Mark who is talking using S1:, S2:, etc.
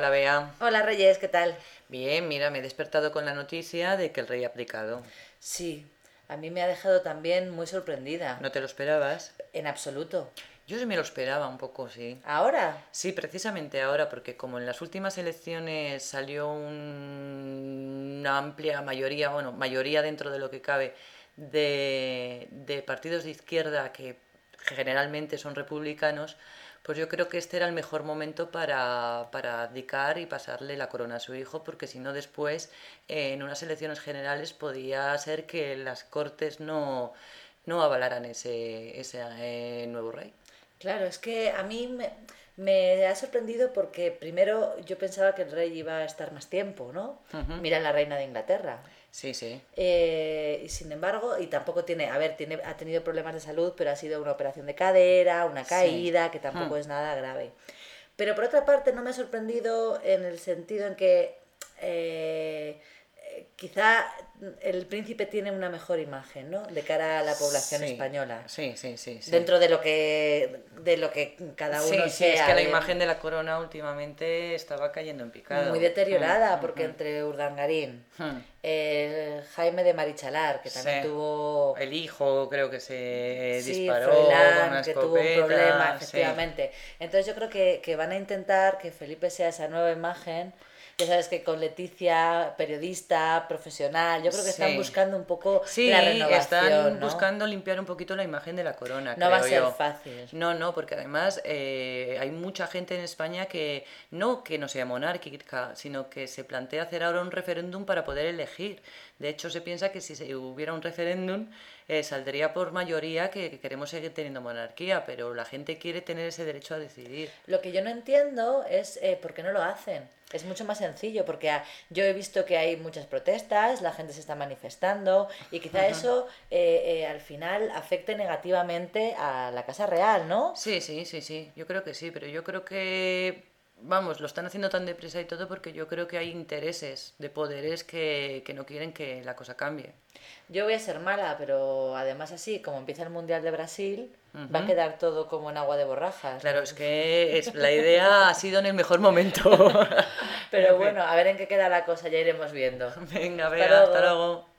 S1: Bea.
S2: Hola Reyes, ¿qué tal?
S1: Bien, mira, me he despertado con la noticia de que el rey ha abdicado.
S2: Sí, a mí me ha dejado también muy sorprendida.
S1: ¿No te lo esperabas?
S2: En absoluto.
S1: Yo sí me lo esperaba un poco, sí.
S2: ¿Ahora?
S1: Sí, precisamente ahora, porque como en las últimas elecciones salió un- una amplia mayoría, bueno, mayoría dentro de lo que cabe, de, de partidos de izquierda que generalmente son republicanos, pues yo creo que este era el mejor momento para, para abdicar y pasarle la corona a su hijo, porque si no después, eh, en unas elecciones generales, podía ser que las cortes no, no avalaran ese, ese eh, nuevo rey.
S2: Claro, es que a mí me, me ha sorprendido porque primero yo pensaba que el rey iba a estar más tiempo, ¿no? Mira la reina de Inglaterra.
S1: Sí, sí.
S2: Eh, y sin embargo, y tampoco tiene, a ver, tiene, ha tenido problemas de salud, pero ha sido una operación de cadera, una
S1: Sí.
S2: caída, que tampoco
S1: Hmm.
S2: es nada grave. Pero por otra parte, no me ha sorprendido en el sentido en que eh, quizá el príncipe tiene una mejor imagen, ¿no? De cara a la población
S1: Sí,
S2: española.
S1: Sí, sí, sí. sí.
S2: Dentro de lo que de lo que cada
S1: Sí,
S2: uno
S1: sí, es
S2: sea
S1: que la imagen de la corona últimamente estaba cayendo en picado.
S2: muy deteriorada,
S1: Mm,
S2: porque
S1: mm,
S2: entre Urdangarín,
S1: mm.
S2: eh, Jaime de Marichalar, que también tuvo
S1: El hijo creo que se disparó
S2: Froilán,
S1: una
S2: que tuvo un problema, efectivamente. Entonces yo creo que, que van a intentar que Felipe sea esa nueva imagen. Ya sabes que con Leticia, periodista, profesional, yo creo que están
S1: Sí.
S2: buscando un poco
S1: Sí,
S2: la renovación.
S1: están
S2: ¿no?
S1: buscando limpiar un poquito la imagen de la corona.
S2: No va a ser
S1: yo.
S2: fácil.
S1: No, no, porque además eh, hay mucha gente en España que no que no sea monárquica, sino que se plantea hacer ahora un referéndum para poder elegir. De hecho, se piensa que si hubiera un referéndum eh, saldría por mayoría que, que queremos seguir teniendo monarquía, pero la gente quiere tener ese derecho a decidir.
S2: Lo que yo no entiendo es eh, por qué no lo hacen. Es mucho más sencillo, porque ah, yo he visto que hay muchas protestas, la gente se está manifestando y quizá eso eh, eh, al final afecte negativamente a la Casa Real, ¿no?
S1: Sí, sí, sí, sí, yo creo que sí, pero yo creo que, vamos, lo están haciendo tan deprisa y todo porque yo creo que hay intereses de poderes que, que no quieren que la cosa cambie.
S2: Yo voy a ser mala, pero además así, como empieza el Mundial de Brasil, va a quedar todo como en agua de borrajas.
S1: Claro, es que es, la idea ha sido en el mejor momento.
S2: Pero bueno, a ver en qué queda la cosa, ya iremos viendo.
S1: Venga,
S2: Hasta
S1: vea, hasta
S2: luego.
S1: luego.